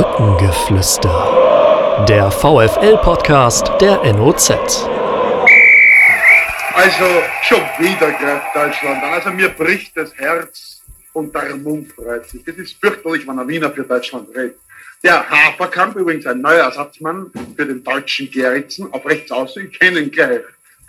Brückengeflüster. Der VFL-Podcast der NOZ. Also schon wieder greift Deutschland an. Also mir bricht das Herz und der Mund freut sich. Das ist fürchterlich, wenn ein Wiener für Deutschland redet. Der Haferkamp, übrigens ein neuer Ersatzmann für den deutschen Geritzen, auf rechts außen, ich gleich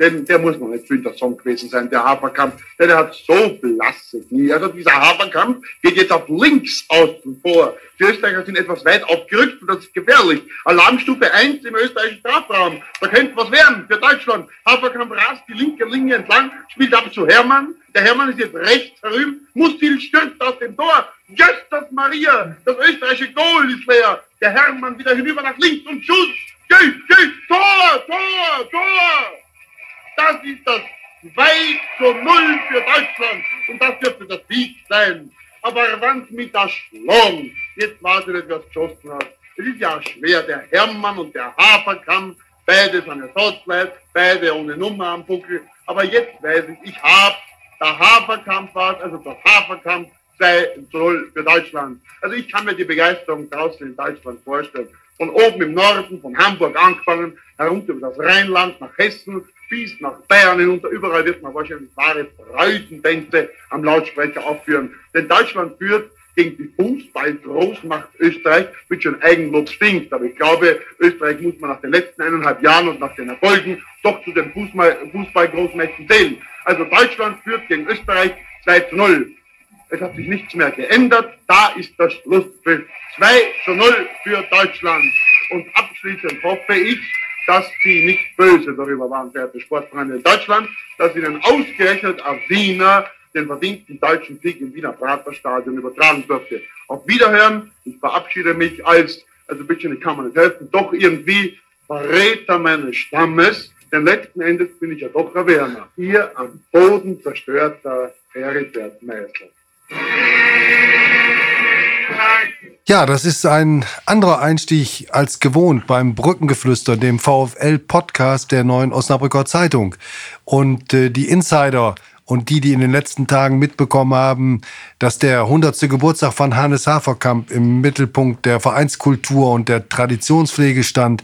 denn der muss noch nicht der Song gewesen sein, der Haferkampf, denn er hat so blasse Knie. Also dieser Haferkampf geht jetzt auf links außen vor. Die Österreicher sind etwas weit aufgerückt und das ist gefährlich. Alarmstufe 1 im österreichischen Strafraum. Da könnte was werden für Deutschland. Haferkampf rast die linke Linie entlang, spielt ab zu Hermann. Der Hermann ist jetzt rechts herüben. Mustil stürzt aus dem Tor. Justus Maria, das österreichische Goal ist leer. Der Hermann wieder hinüber nach links und Schuss. Schuss, Schuss, Tor, Tor, Tor. Das ist das 2 zu 0 für Deutschland. Und das dürfte das Sieg sein. Aber wann mit der Schlong, jetzt wartet nicht, was geschossen hat. Es ist ja schwer, der Hermann und der Haferkampf, beide seine Sotzleit, beide ohne Nummer am Buckel. Aber jetzt weiß ich, ich hab, der Haferkampf war also das Haferkampf 2 zu 0 für Deutschland. Also ich kann mir die Begeisterung draußen in Deutschland vorstellen. Von oben im Norden, von Hamburg angefangen, herunter über das Rheinland nach Hessen, bis nach Bayern hinunter. Überall wird man wahrscheinlich wahre Freudentänze am Lautsprecher aufführen. Denn Deutschland führt gegen die Fußball-Großmacht Österreich, mit schon Eigenlob stinkt. Aber ich glaube, Österreich muss man nach den letzten eineinhalb Jahren und nach den Erfolgen doch zu den Fußball-Großmächten zählen. Also Deutschland führt gegen Österreich 2 zu 0. Es hat sich nichts mehr geändert. Da ist der Schlusspfiff. 2 zu 0 für Deutschland. Und abschließend hoffe ich, dass sie nicht böse darüber waren, verehrte Sportfreunde in Deutschland, dass ihnen ausgerechnet auf Wiener den verdienten deutschen Sieg im Wiener Praterstadion übertragen durfte. Auf Wiederhören, ich verabschiede mich als, also bitte, ich kann mir nicht helfen, doch irgendwie Verräter meines Stammes, denn letzten Endes bin ich ja doch ein Werner. Hier am Boden zerstörter Heribert Meisel. Ja, das ist ein anderer Einstieg als gewohnt beim Brückengeflüster, dem VfL-Podcast der neuen Osnabrücker Zeitung. Und äh, die Insider und die, die in den letzten Tagen mitbekommen haben, dass der 100. Geburtstag von Hannes Haferkamp im Mittelpunkt der Vereinskultur und der Traditionspflege stand,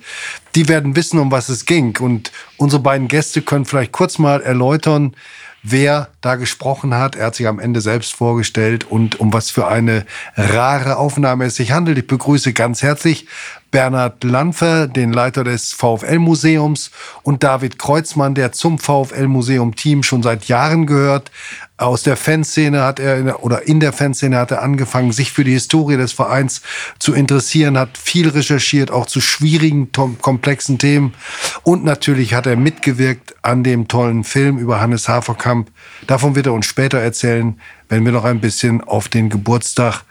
die werden wissen, um was es ging. Und unsere beiden Gäste können vielleicht kurz mal erläutern, wer da gesprochen hat. Er hat sich am Ende selbst vorgestellt und um was für eine rare Aufnahme es sich handelt. Ich begrüße ganz herzlich Bernhard Lanfer, den Leiter des VfL-Museums und David Kreuzmann, der zum VfL-Museum-Team schon seit Jahren gehört. Aus der Fanszene hat er, in oder in der Fanszene hat er angefangen, sich für die Historie des Vereins zu interessieren, hat viel recherchiert, auch zu schwierigen, komplexen Themen. Und natürlich hat er mitgewirkt an dem tollen Film über Hannes Haferkamp. Davon wird er uns später erzählen wenn wir noch ein bisschen auf den Geburtstag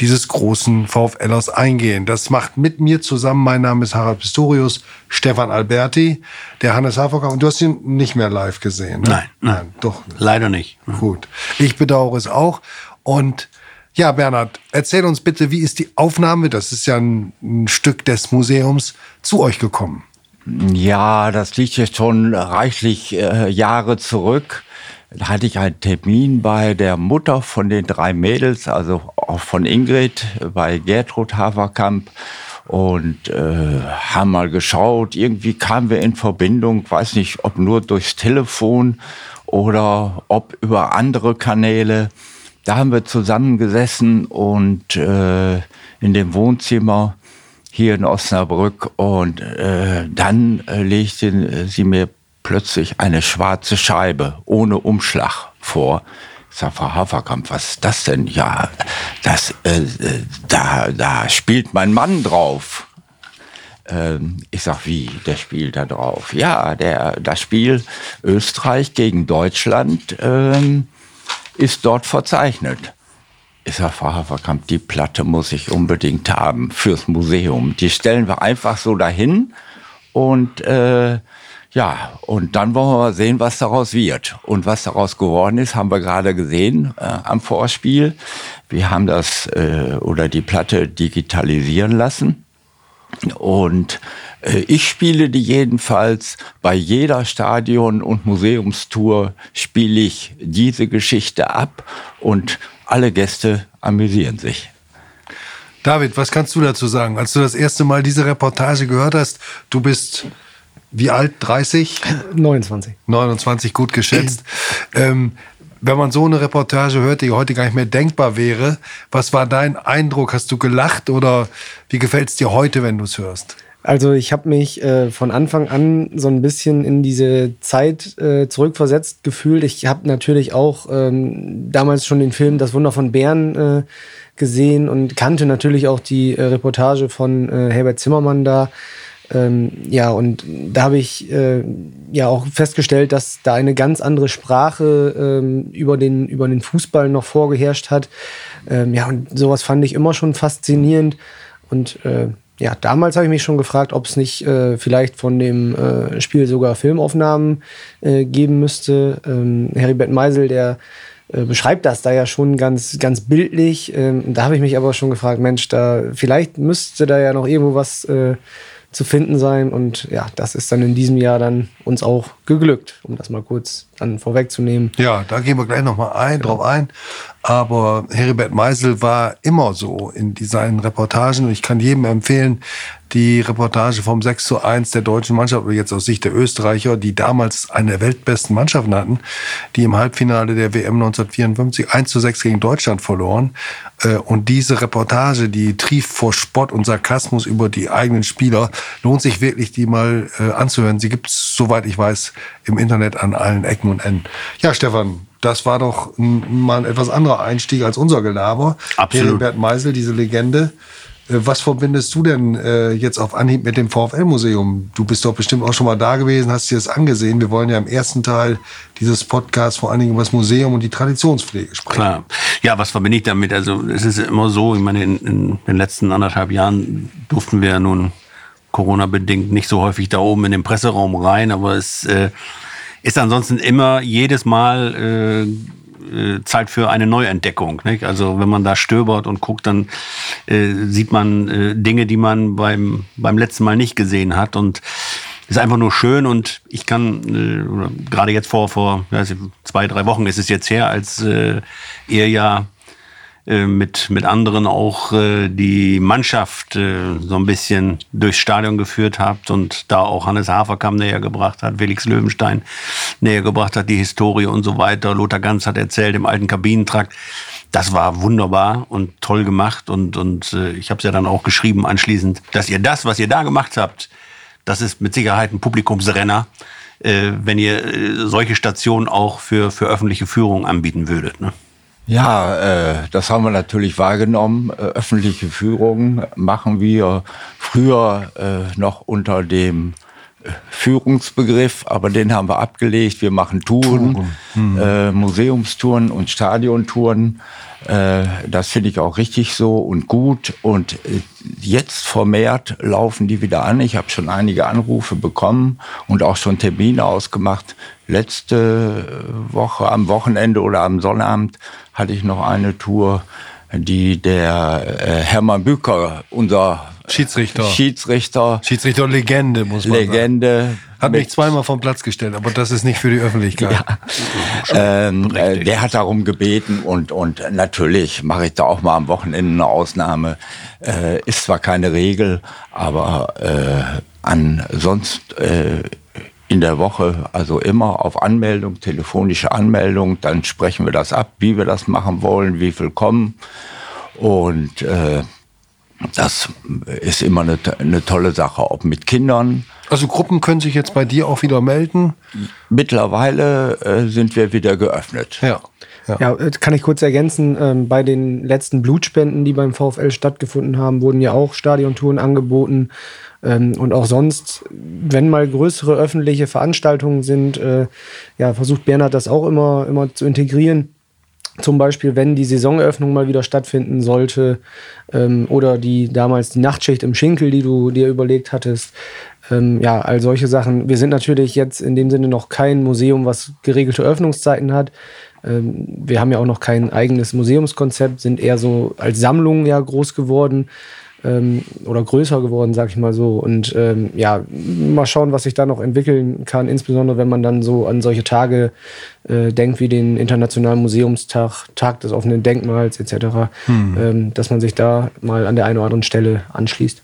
dieses großen VfLers eingehen. Das macht mit mir zusammen, mein Name ist Harald Pistorius, Stefan Alberti, der Hannes Haferkamp. Und du hast ihn nicht mehr live gesehen, ne? Nein, nein, nein, doch. Leider nicht. Gut. Ich bedauere es auch. Und ja, Bernhard, erzähl uns bitte, wie ist die Aufnahme, das ist ja ein, ein Stück des Museums, zu euch gekommen? Ja, das liegt jetzt schon reichlich äh, Jahre zurück. Hatte ich einen Termin bei der Mutter von den drei Mädels, also auch von Ingrid, bei Gertrud Haverkamp und äh, haben mal geschaut. Irgendwie kamen wir in Verbindung, weiß nicht, ob nur durchs Telefon oder ob über andere Kanäle. Da haben wir zusammengesessen und äh, in dem Wohnzimmer hier in Osnabrück und äh, dann äh, legte sie mir plötzlich eine schwarze Scheibe ohne Umschlag vor. Ich sag, Frau Haferkamp, was ist das denn? Ja, das, äh, äh, da, da spielt mein Mann drauf. Ähm, ich sag, wie, der spielt da drauf? Ja, der, das Spiel Österreich gegen Deutschland ähm, ist dort verzeichnet. Ich sag, Frau Haferkamp, die Platte muss ich unbedingt haben fürs Museum. Die stellen wir einfach so dahin und äh, ja, und dann wollen wir mal sehen, was daraus wird. Und was daraus geworden ist, haben wir gerade gesehen äh, am Vorspiel. Wir haben das äh, oder die Platte digitalisieren lassen. Und äh, ich spiele die jedenfalls bei jeder Stadion- und Museumstour spiele ich diese Geschichte ab und alle Gäste amüsieren sich. David, was kannst du dazu sagen? Als du das erste Mal diese Reportage gehört hast, du bist wie alt? 30? 29. 29, gut geschätzt. ähm, wenn man so eine Reportage hört, die heute gar nicht mehr denkbar wäre, was war dein Eindruck? Hast du gelacht oder wie gefällt es dir heute, wenn du es hörst? Also ich habe mich äh, von Anfang an so ein bisschen in diese Zeit äh, zurückversetzt gefühlt. Ich habe natürlich auch ähm, damals schon den Film Das Wunder von Bern äh, gesehen und kannte natürlich auch die äh, Reportage von äh, Herbert Zimmermann da. Ähm, ja, und da habe ich äh, ja auch festgestellt, dass da eine ganz andere Sprache ähm, über, den, über den Fußball noch vorgeherrscht hat. Ähm, ja, und sowas fand ich immer schon faszinierend. Und äh, ja, damals habe ich mich schon gefragt, ob es nicht äh, vielleicht von dem äh, Spiel sogar Filmaufnahmen äh, geben müsste. Ähm, Heribert Meisel, der äh, beschreibt das da ja schon ganz, ganz bildlich. Ähm, da habe ich mich aber schon gefragt, Mensch, da vielleicht müsste da ja noch irgendwo was zu finden sein. Und ja, das ist dann in diesem Jahr dann uns auch geglückt, um das mal kurz dann vorwegzunehmen. Ja, da gehen wir gleich nochmal ein, drauf ein. Aber Heribert Meisel war immer so in seinen Reportagen. Und ich kann jedem empfehlen, die Reportage vom 6 zu 1 der deutschen Mannschaft, oder jetzt aus Sicht der Österreicher, die damals eine der weltbesten Mannschaften hatten, die im Halbfinale der WM 1954 1 zu 6 gegen Deutschland verloren. Äh, und diese Reportage, die trieft vor Spott und Sarkasmus über die eigenen Spieler, lohnt sich wirklich, die mal äh, anzuhören. Sie gibt es, soweit ich weiß, im Internet an allen Ecken und Enden. Ja, Stefan, das war doch mal ein etwas anderer Einstieg als unser Gelaber. Absolut. Heribert Meisel, diese Legende. Äh, was verbindest du denn äh, jetzt auf Anhieb mit dem VfL-Museum? Du bist doch bestimmt auch schon mal da gewesen, hast dir das angesehen. Wir wollen ja im ersten Teil dieses Podcasts vor allen Dingen über das Museum und die Traditionspflege sprechen. Klar. Ja, was verbinde ich damit? Also es ist immer so, ich meine, in, in den letzten anderthalb Jahren durften wir ja nun Corona-bedingt nicht so häufig da oben in den Presseraum rein, aber es äh, ist ansonsten immer jedes Mal äh, äh, Zeit für eine Neuentdeckung. Nicht? Also wenn man da stöbert und guckt, dann äh, sieht man äh, Dinge, die man beim, beim letzten Mal nicht gesehen hat. Und ist einfach nur schön und ich kann äh, gerade jetzt vor vor ja, zwei drei Wochen ist es jetzt her, als ihr ja mit, mit anderen auch äh, die Mannschaft äh, so ein bisschen durchs Stadion geführt habt und da auch Hannes Haferkamp näher gebracht hat, Felix Löwenstein näher gebracht hat, die Historie und so weiter. Lothar Ganz hat erzählt im alten Kabinentrakt. Das war wunderbar und toll gemacht und, und äh, ich habe es ja dann auch geschrieben anschließend, dass ihr das, was ihr da gemacht habt, das ist mit Sicherheit ein Publikumsrenner, äh, wenn ihr äh, solche Stationen auch für, für öffentliche Führung anbieten würdet. Ne? Ja, äh, das haben wir natürlich wahrgenommen. Äh, öffentliche Führungen machen wir früher äh, noch unter dem Führungsbegriff, aber den haben wir abgelegt. Wir machen Touren, hm. äh, Museumstouren und Stadiontouren. Äh, das finde ich auch richtig so und gut. Und äh, jetzt vermehrt laufen die wieder an. Ich habe schon einige Anrufe bekommen und auch schon Termine ausgemacht. Letzte Woche am Wochenende oder am Sonnabend hatte ich noch eine Tour, die der äh, Hermann Bücker, unser Schiedsrichter. Schiedsrichter. Schiedsrichter Legende, muss man Legende. sagen. Hat mich zweimal vom Platz gestellt, aber das ist nicht für die Öffentlichkeit. Ja. Ähm, äh, der hat darum gebeten und, und natürlich mache ich da auch mal am Wochenende eine Ausnahme. Äh, ist zwar keine Regel, aber äh, ansonsten äh, in der Woche, also immer auf Anmeldung, telefonische Anmeldung, dann sprechen wir das ab, wie wir das machen wollen, wie viel kommen. Und äh, das ist immer eine, eine tolle Sache, ob mit Kindern. Also Gruppen können sich jetzt bei dir auch wieder melden? Mittlerweile äh, sind wir wieder geöffnet. Ja. Ja. ja, äh, kann ich kurz ergänzen. Ähm, bei den letzten Blutspenden, die beim VfL stattgefunden haben, wurden ja auch Stadiontouren angeboten. Ähm, und auch sonst, wenn mal größere öffentliche Veranstaltungen sind, äh, ja, versucht Bernhard das auch immer, immer zu integrieren. Zum Beispiel, wenn die Saisoneröffnung mal wieder stattfinden sollte ähm, oder die damals die Nachtschicht im Schinkel, die du dir überlegt hattest. Ähm, ja, all solche Sachen. Wir sind natürlich jetzt in dem Sinne noch kein Museum, was geregelte Öffnungszeiten hat. Ähm, wir haben ja auch noch kein eigenes Museumskonzept, sind eher so als Sammlung ja groß geworden. Ähm, oder größer geworden, sag ich mal so. Und ähm, ja, mal schauen, was sich da noch entwickeln kann, insbesondere wenn man dann so an solche Tage äh, denkt wie den Internationalen Museumstag, Tag des offenen Denkmals etc., hm. ähm, dass man sich da mal an der einen oder anderen Stelle anschließt.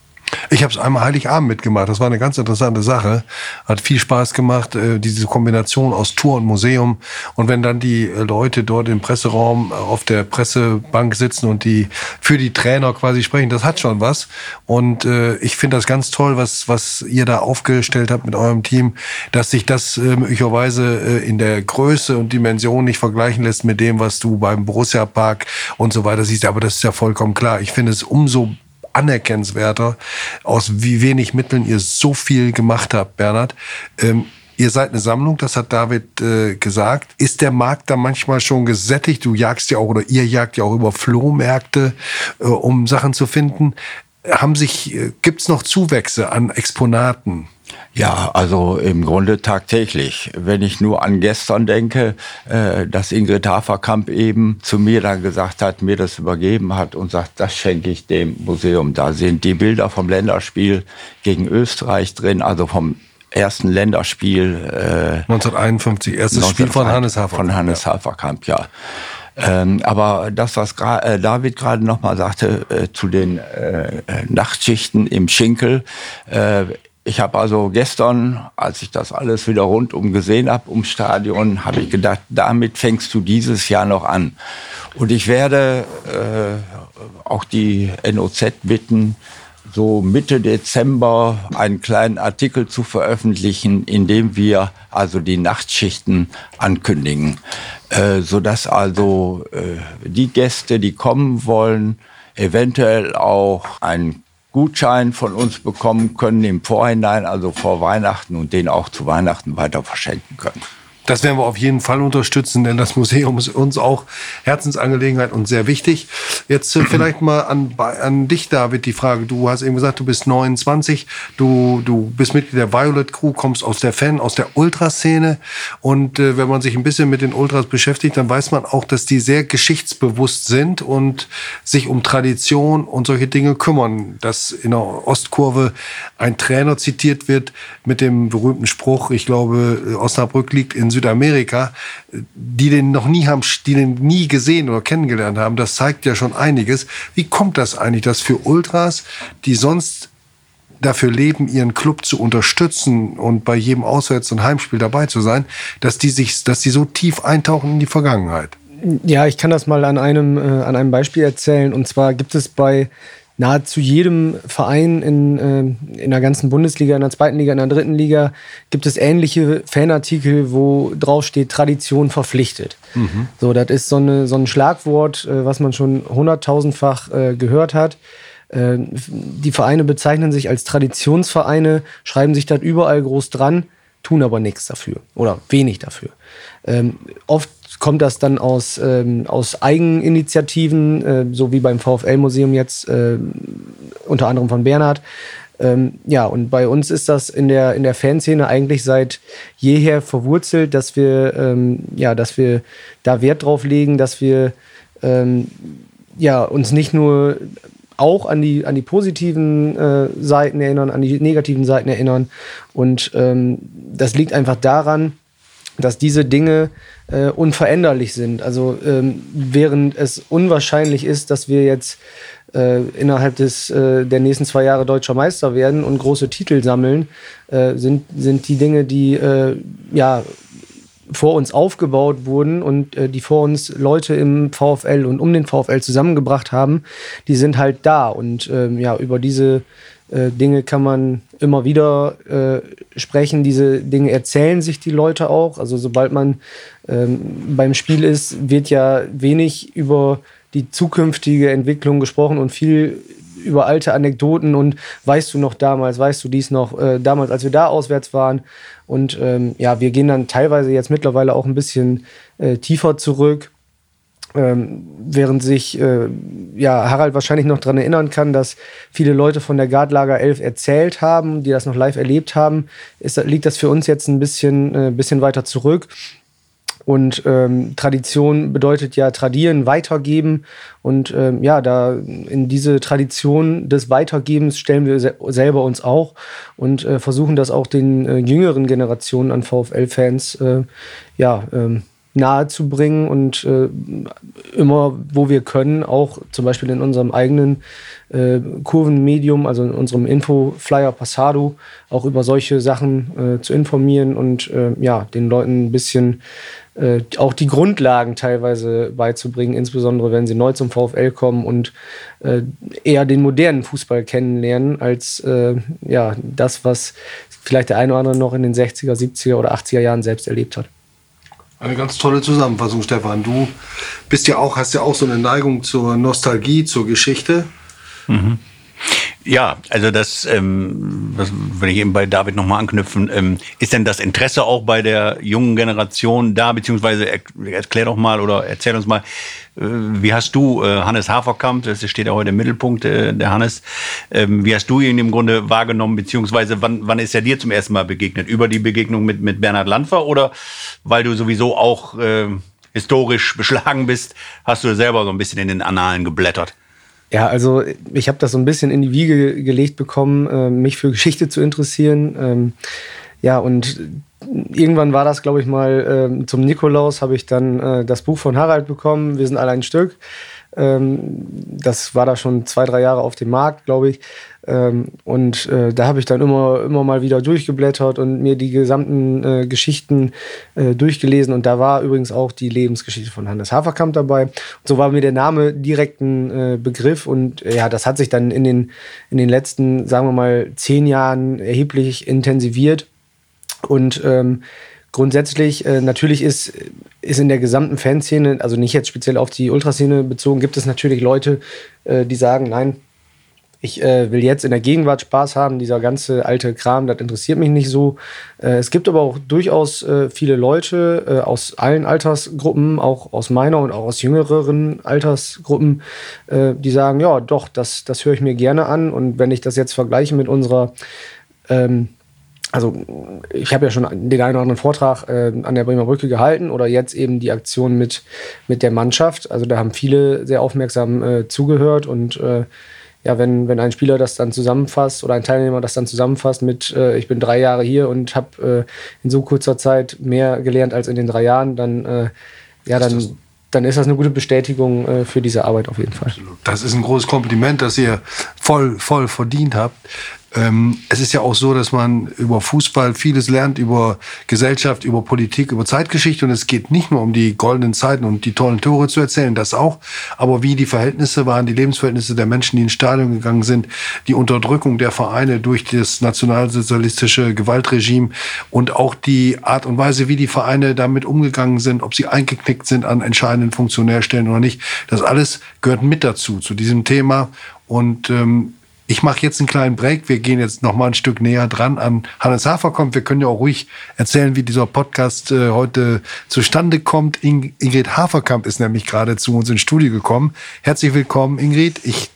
Ich habe es einmal Heiligabend mitgemacht. Das war eine ganz interessante Sache. Hat viel Spaß gemacht, äh, diese Kombination aus Tour und Museum. Und wenn dann die äh, Leute dort im Presseraum äh, auf der Pressebank sitzen und die für die Trainer quasi sprechen, das hat schon was. Und ich finde das ganz toll, was, was ihr da aufgestellt habt mit eurem Team, dass sich das möglicherweise in der Größe und Dimension nicht vergleichen lässt mit dem, was du beim Borussia Park und so weiter siehst. Aber das ist ja vollkommen klar. Ich finde es umso anerkennenswerter, aus wie wenig Mitteln ihr so viel gemacht habt, Bernhard. Ähm, ihr seid eine Sammlung, das hat David äh, gesagt. Ist der Markt da manchmal schon gesättigt? Du jagst ja auch oder ihr jagt ja auch über Flohmärkte, äh, um Sachen zu finden. Haben sich, äh, gibt's noch Zuwächse an Exponaten? Ja, also im Grunde tagtäglich. Wenn ich nur an gestern denke, äh, dass Ingrid Haferkamp eben zu mir dann gesagt hat, mir das übergeben hat und sagt, das schenke ich dem Museum. Da sind die Bilder vom Länderspiel gegen Österreich drin, also vom ersten Länderspiel. Äh, 1951, erstes Spiel von Hannes Haferkamp. Von Hannes Haferkamp, ja. Ähm, aber das, was äh, David gerade noch mal sagte äh, zu den äh, äh Nachtschichten im Schinkel, äh, ich habe also gestern, als ich das alles wieder rundum gesehen habe, ums Stadion, habe ich gedacht, damit fängst du dieses Jahr noch an. Und ich werde äh, auch die NOZ bitten, so Mitte Dezember einen kleinen Artikel zu veröffentlichen, in dem wir also die Nachtschichten ankündigen, äh, sodass also äh, die Gäste, die kommen wollen, eventuell auch einen Gutschein von uns bekommen können im Vorhinein, also vor Weihnachten und den auch zu Weihnachten weiter verschenken können. Das werden wir auf jeden Fall unterstützen, denn das Museum ist uns auch Herzensangelegenheit und sehr wichtig. Jetzt äh, vielleicht mal an, an dich, David, die Frage. Du hast eben gesagt, du bist 29, du, du bist Mitglied der Violet Crew, kommst aus der Fan, aus der Ultraszene. Und äh, wenn man sich ein bisschen mit den Ultras beschäftigt, dann weiß man auch, dass die sehr geschichtsbewusst sind und sich um Tradition und solche Dinge kümmern. Dass in der Ostkurve ein Trainer zitiert wird mit dem berühmten Spruch, ich glaube, Osnabrück liegt in Südamerika, die den noch nie haben, die den nie gesehen oder kennengelernt haben, das zeigt ja schon einiges. Wie kommt das eigentlich, dass für Ultras, die sonst dafür leben, ihren Club zu unterstützen und bei jedem Auswärts- und Heimspiel dabei zu sein, dass die sich, dass die so tief eintauchen in die Vergangenheit? Ja, ich kann das mal an einem, äh, an einem Beispiel erzählen. Und zwar gibt es bei nahezu jedem Verein in, äh, in der ganzen Bundesliga, in der zweiten Liga, in der dritten Liga gibt es ähnliche Fanartikel, wo drauf steht Tradition verpflichtet. Mhm. So, das ist so, eine, so ein Schlagwort, äh, was man schon hunderttausendfach äh, gehört hat. Äh, die Vereine bezeichnen sich als Traditionsvereine, schreiben sich das überall groß dran, tun aber nichts dafür oder wenig dafür. Ähm, oft kommt das dann aus, ähm, aus Eigeninitiativen, äh, so wie beim VfL-Museum jetzt, äh, unter anderem von Bernhard. Ähm, ja, und bei uns ist das in der, in der Fanszene eigentlich seit jeher verwurzelt, dass wir, ähm, ja, dass wir da Wert drauf legen, dass wir ähm, ja, uns nicht nur auch an die, an die positiven äh, Seiten erinnern, an die negativen Seiten erinnern. Und ähm, das liegt einfach daran, dass diese Dinge äh, unveränderlich sind. Also ähm, während es unwahrscheinlich ist, dass wir jetzt äh, innerhalb des, äh, der nächsten zwei Jahre deutscher Meister werden und große Titel sammeln, äh, sind, sind die Dinge, die äh, ja vor uns aufgebaut wurden und äh, die vor uns Leute im VfL und um den VfL zusammengebracht haben, die sind halt da. Und ähm, ja, über diese äh, Dinge kann man immer wieder äh, sprechen. Diese Dinge erzählen sich die Leute auch. Also sobald man ähm, beim Spiel ist, wird ja wenig über die zukünftige Entwicklung gesprochen und viel über alte Anekdoten und weißt du noch damals, weißt du dies noch, äh, damals, als wir da auswärts waren. Und ähm, ja, wir gehen dann teilweise jetzt mittlerweile auch ein bisschen äh, tiefer zurück ähm, während sich äh, ja, Harald wahrscheinlich noch daran erinnern kann, dass viele Leute von der Gardlager 11 erzählt haben, die das noch live erlebt haben, ist, liegt das für uns jetzt ein bisschen, äh, bisschen weiter zurück. Und ähm, Tradition bedeutet ja tradieren, weitergeben. Und ähm, ja, da in diese Tradition des Weitergebens stellen wir se selber uns auch und äh, versuchen das auch den äh, jüngeren Generationen an VfL-Fans äh, ja, ähm, nahe zu bringen und äh, immer, wo wir können, auch zum Beispiel in unserem eigenen äh, Kurvenmedium, also in unserem Infoflyer Passado, auch über solche Sachen äh, zu informieren und äh, ja, den Leuten ein bisschen äh, auch die Grundlagen teilweise beizubringen, insbesondere wenn sie neu zum VfL kommen und äh, eher den modernen Fußball kennenlernen, als ja, das, was vielleicht der eine oder andere noch in den 60er, 70er oder 80er Jahren selbst erlebt hat. Eine ganz tolle Zusammenfassung, Stefan. Du bist ja auch, hast ja auch so eine Neigung zur Nostalgie, zur Geschichte. Mhm. Ja, also das, ähm, das will ich eben bei David nochmal anknüpfen. Ähm, ist denn das Interesse auch bei der jungen Generation da, beziehungsweise er, erklär doch mal oder erzähl uns mal, äh, wie hast du äh, Hannes Haferkamp, das steht ja heute im Mittelpunkt, äh, der Hannes, ähm, wie hast du ihn im Grunde wahrgenommen, beziehungsweise wann, wann ist er dir zum ersten Mal begegnet? Über die Begegnung mit, mit Bernhard Landfer oder weil du sowieso auch äh, historisch beschlagen bist, hast du selber so ein bisschen in den Annalen geblättert? Ja, also ich habe das so ein bisschen in die Wiege gelegt bekommen, äh, mich für Geschichte zu interessieren. Ähm, ja, und irgendwann war das, glaube ich, mal äh, zum Nikolaus, habe ich dann äh, das Buch von Harald bekommen, Wir sind alle ein Stück. Ähm, das war da schon zwei, drei Jahre auf dem Markt, glaube ich. Ähm, und äh, da habe ich dann immer, immer mal wieder durchgeblättert und mir die gesamten äh, Geschichten äh, durchgelesen. Und da war übrigens auch die Lebensgeschichte von Hannes Haferkamp dabei. Und so war mir der Name direkt ein Begriff. Und ja, das hat sich dann in den, in den letzten, sagen wir mal, zehn Jahren erheblich intensiviert. Und ähm, grundsätzlich, äh, natürlich ist, ist in der gesamten Fanszene, also nicht jetzt speziell auf die Ultraszene bezogen, gibt es natürlich Leute, äh, die sagen, nein, ich äh, will jetzt in der Gegenwart Spaß haben, dieser ganze alte Kram, das interessiert mich nicht so. Äh, es gibt aber auch durchaus äh, viele Leute äh, aus allen Altersgruppen, auch aus meiner und auch aus jüngeren Altersgruppen, äh, die sagen, ja, doch, das, das höre ich mir gerne an. Und wenn ich das jetzt vergleiche mit unserer ähm, also ich habe ja schon den einen oder anderen Vortrag äh, an der Bremer Brücke gehalten oder jetzt eben die Aktion mit, mit der Mannschaft. Also da haben viele sehr aufmerksam äh, zugehört und äh, ja, wenn, wenn ein Spieler das dann zusammenfasst oder ein Teilnehmer das dann zusammenfasst mit, äh, ich bin drei Jahre hier und habe äh, in so kurzer Zeit mehr gelernt als in den drei Jahren, dann, äh, ja, dann, dann ist das eine gute Bestätigung für diese Arbeit auf jeden Fall. Das ist ein großes Kompliment, das ihr voll, voll verdient habt. Ähm, es ist ja auch so, dass man über Fußball vieles lernt, über Gesellschaft, über Politik, über Zeitgeschichte. Und es geht nicht nur um die goldenen Zeiten und die tollen Tore zu erzählen, das auch, aber wie die Verhältnisse waren, die Lebensverhältnisse der Menschen, die ins Stadion gegangen sind, die Unterdrückung der Vereine durch das nationalsozialistische Gewaltregime und auch die Art und Weise, wie die Vereine damit umgegangen sind, ob sie eingeknickt sind an entscheidenden Funktionärstellen oder nicht. Das alles gehört mit dazu, zu diesem Thema. Und ähm, ich mache jetzt einen kleinen Break. Wir gehen jetzt noch mal ein Stück näher dran an Hannes Haferkamp. Wir können ja auch ruhig erzählen, wie dieser Podcast äh, heute zustande kommt. In Ingrid Haferkamp ist nämlich gerade zu uns ins Studio gekommen. Herzlich willkommen, Ingrid. Ich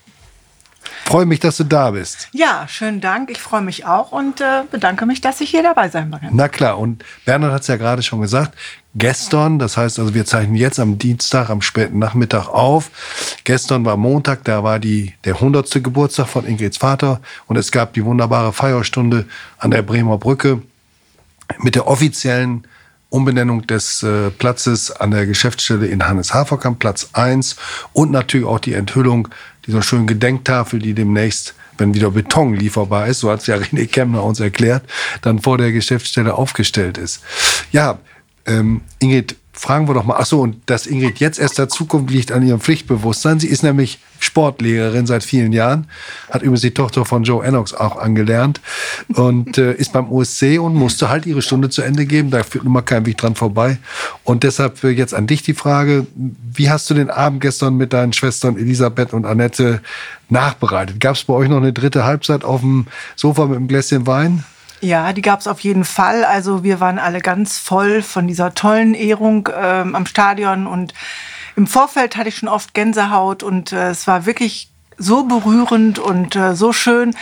freue mich, dass du da bist. Ja, schönen Dank. Ich freue mich auch und äh, bedanke mich, dass ich hier dabei sein kann. Na klar, und Bernhard hat es ja gerade schon gesagt, gestern, das heißt also wir zeichnen jetzt am Dienstag, am späten Nachmittag auf. Gestern war Montag, da war die, der 100. Geburtstag von Ingrids Vater und es gab die wunderbare Feierstunde an der Bremer Brücke mit der offiziellen Umbenennung des äh, Platzes an der Geschäftsstelle in Hannes Haferkamp, Platz 1 und natürlich auch die Enthüllung dieser schönen Gedenktafel, die demnächst wenn wieder Beton lieferbar ist, so hat es ja René Kemmner uns erklärt, dann vor der Geschäftsstelle aufgestellt ist. Ja, ähm, Ingrid, fragen wir doch mal. Ach so, und dass Ingrid jetzt erst dazukommt, liegt an ihrem Pflichtbewusstsein. Sie ist nämlich Sportlehrerin seit vielen Jahren, hat übrigens die Tochter von Joe Ennox auch angelernt und äh, ist beim OSC und musste halt ihre Stunde zu Ende geben. Da führt nun mal kein Weg dran vorbei. Und deshalb äh, jetzt an dich die Frage, wie hast du den Abend gestern mit deinen Schwestern Elisabeth und Annette nachbereitet? Gab es bei euch noch eine dritte Halbzeit auf dem Sofa mit einem Gläschen Wein? Ja, die gab es auf jeden Fall. Also wir waren alle ganz voll von dieser tollen Ehrung ähm, am Stadion und im Vorfeld hatte ich schon oft Gänsehaut und äh, es war wirklich so berührend und äh, so schön,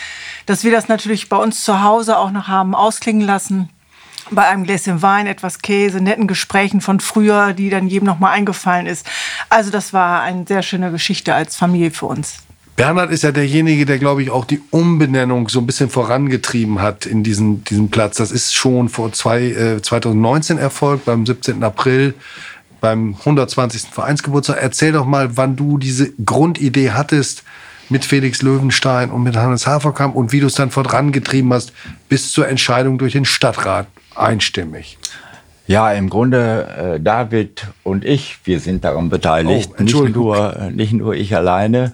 dass wir das natürlich bei uns zu Hause auch noch haben ausklingen lassen. bei einem Gläschen Wein, etwas Käse, netten Gesprächen von früher, die dann jedem nochmal eingefallen ist. Also das war eine sehr schöne Geschichte als Familie für uns. Bernhard ist ja derjenige, der, glaube ich, auch die Umbenennung so ein bisschen vorangetrieben hat in diesen, diesem Platz. Das ist schon vor zwei, äh, 2019 erfolgt, beim 17. April, beim 120. Vereinsgeburtstag. Erzähl doch mal, wann du diese Grundidee hattest mit Felix Löwenstein und mit Hannes Haferkamp und wie du es dann vorangetrieben hast bis zur Entscheidung durch den Stadtrat einstimmig. Ja, im Grunde äh, David und ich, wir sind daran beteiligt. Oh, nicht, nur, äh, nicht nur ich alleine.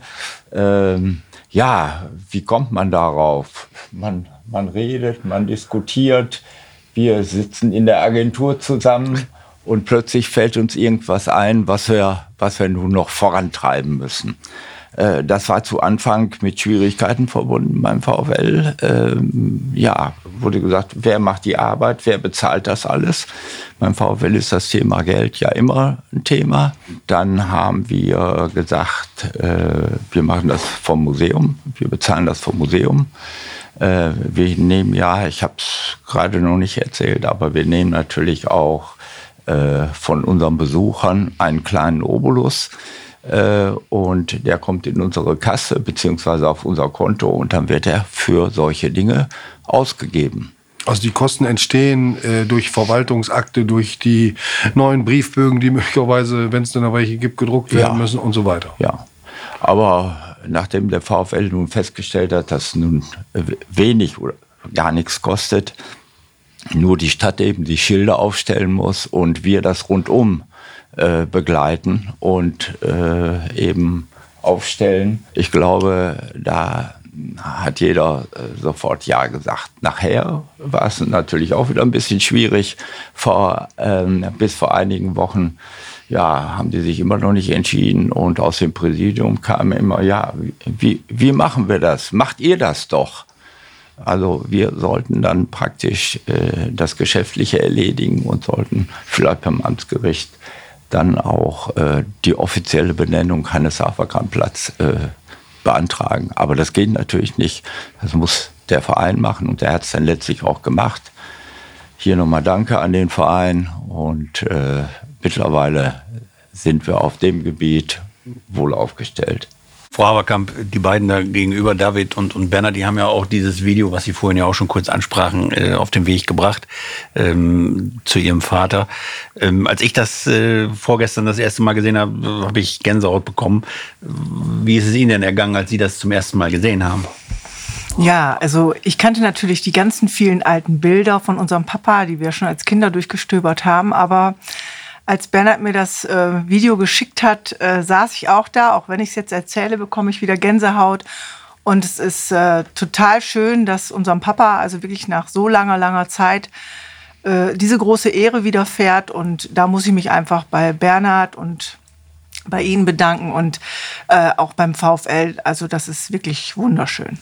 Ähm, ja, wie kommt man darauf? Man, man redet, man diskutiert. Wir sitzen in der Agentur zusammen und plötzlich fällt uns irgendwas ein, was wir, was wir nun noch vorantreiben müssen. Äh, das war zu Anfang mit Schwierigkeiten verbunden beim VfL. Ähm, ja, wurde gesagt, wer macht die Arbeit, wer bezahlt das alles? Beim VfL ist das Thema Geld ja immer ein Thema. Dann haben wir gesagt, äh, wir machen das vom Museum, wir bezahlen das vom Museum. Äh, wir nehmen ja, ich habe es gerade noch nicht erzählt, aber wir nehmen natürlich auch von unseren Besuchern einen kleinen Obolus und der kommt in unsere Kasse beziehungsweise auf unser Konto und dann wird er für solche Dinge ausgegeben. Also die Kosten entstehen äh, durch Verwaltungsakte, durch die neuen Briefbögen, die möglicherweise, wenn es dann noch welche gibt, gedruckt werden Ja. müssen und so weiter. Ja, aber nachdem der VfL nun festgestellt hat, dass nun wenig oder gar nichts kostet, nur die Stadt eben die Schilder aufstellen muss und wir das rundum äh, begleiten und äh, eben aufstellen. Ich glaube, da hat jeder äh, sofort Ja gesagt. Nachher war es natürlich auch wieder ein bisschen schwierig. Vor, ähm, bis vor einigen Wochen ja, haben die sich immer noch nicht entschieden und aus dem Präsidium kam immer, ja, wie, wie machen wir das? Macht ihr das doch? Also wir sollten dann praktisch äh, das Geschäftliche erledigen und sollten vielleicht beim Amtsgericht dann auch äh, die offizielle Benennung Hannes Haferkamp-Platz äh, beantragen. Aber das geht natürlich nicht. Das muss der Verein machen und der hat es dann letztlich auch gemacht. Hier nochmal Danke an den Verein und äh, mittlerweile sind wir auf dem Gebiet wohl aufgestellt. Frau Haberkamp, die beiden da gegenüber, David und, und Bernhard, die haben ja auch dieses Video, was Sie vorhin ja auch schon kurz ansprachen, äh, auf den Weg gebracht ähm, zu Ihrem Vater. Ähm, als ich das äh, vorgestern das erste Mal gesehen habe, habe ich Gänsehaut bekommen. Wie ist es Ihnen denn ergangen, als Sie das zum ersten Mal gesehen haben? Ja, also ich kannte natürlich die ganzen vielen alten Bilder von unserem Papa, die wir schon als Kinder durchgestöbert haben, aber als Bernhard mir das äh, Video geschickt hat, äh, saß ich auch da. Auch wenn ich es jetzt erzähle, bekomme ich wieder Gänsehaut. Und es ist äh, total schön, dass unserem Papa, also wirklich nach so langer, langer Zeit, äh, diese große Ehre widerfährt. Und da muss ich mich einfach bei Bernhard und bei Ihnen bedanken und äh, auch beim VfL. Also das ist wirklich wunderschön.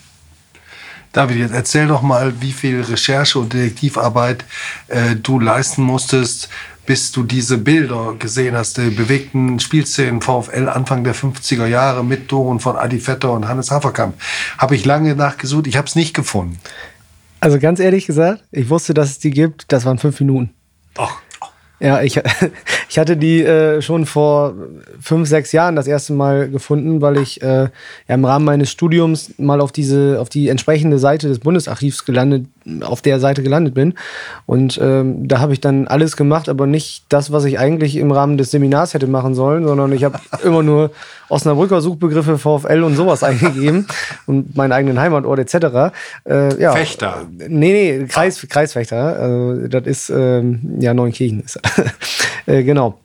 David, jetzt erzähl doch mal, wie viel Recherche und Detektivarbeit äh, du leisten musstest, bis du diese Bilder gesehen hast, die bewegten Spielszenen VfL Anfang der 50er Jahre mit Toren von Adi Vetter und Hannes Haferkamp. Habe ich lange nachgesucht, ich habe es nicht gefunden. Also ganz ehrlich gesagt, ich wusste, dass es die gibt. Das waren fünf Minuten. Ach, Ja, ich, ich hatte die äh, schon vor fünf, sechs Jahren das erste Mal gefunden, weil ich äh, ja, im Rahmen meines Studiums mal auf diese, auf die entsprechende Seite des Bundesarchivs gelandet, auf der Seite gelandet bin. Und ähm, da habe ich dann alles gemacht, aber nicht das, was ich eigentlich im Rahmen des Seminars hätte machen sollen, sondern ich habe immer nur Osnabrücker Suchbegriffe VfL und sowas eingegeben und meinen eigenen Heimatort etc. Äh, ja, Fechter. Nee, nee, Kreis, Kreisfechter. Also, das ist, ähm, ja, Neunkirchen ist das. äh, genau.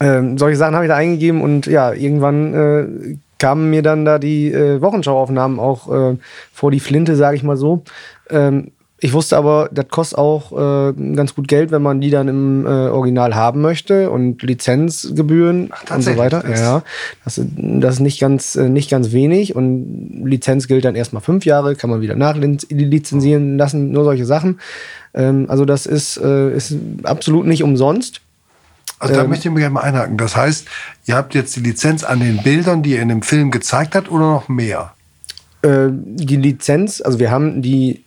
Ähm, solche Sachen habe ich da eingegeben und ja, irgendwann äh, kamen mir dann da die äh, Wochenschauaufnahmen auch äh, vor die Flinte, sage ich mal so. Ähm, ich wusste aber, das kostet auch äh, ganz gut Geld, wenn man die dann im äh, Original haben möchte und Lizenzgebühren und so weiter. das- Ja, das, ist- das ist nicht ganz, äh, nicht ganz wenig und Lizenz gilt dann erstmal fünf Jahre, kann man wieder nachlizenzieren lassen, nur solche Sachen. Ähm, also das ist, äh, ist absolut nicht umsonst. Also da Ähm. möchte ich mir gerne mal einhaken. Das heißt, ihr habt jetzt die Lizenz an den Bildern, die ihr in dem Film gezeigt habt, oder noch mehr? Äh, die Lizenz, also wir haben die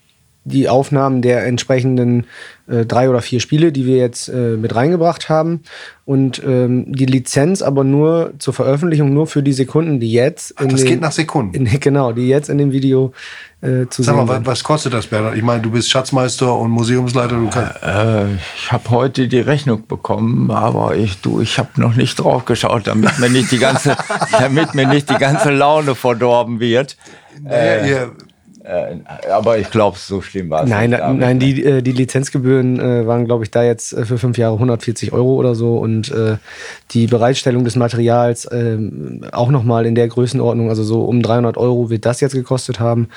die Aufnahmen der entsprechenden äh, drei oder vier Spiele, die wir jetzt äh, mit reingebracht haben. Und ähm, die Lizenz aber nur zur Veröffentlichung, nur für die Sekunden, die jetzt. Ach, das geht nach Sekunden. In, genau, die jetzt in dem Video äh, zu Sag sehen mal, sind. was, was kostet das, Bernhard? Ich meine, du bist Schatzmeister und Museumsleiter. Du kannst, Äh, ich habe heute die Rechnung bekommen, aber ich, du, ich habe noch nicht drauf geschaut, damit mir nicht die ganze, damit mir nicht die ganze Laune verdorben wird. naja, ihr, Äh, aber ich glaube, so schlimm war es Nein, nicht, David. nein, die, äh, die Lizenzgebühren äh, waren, glaube ich, da jetzt äh, für fünf Jahre 140 Euro oder so und äh, die Bereitstellung des Materials ähm, auch nochmal in der Größenordnung, also so um 300 Euro wird das jetzt gekostet haben.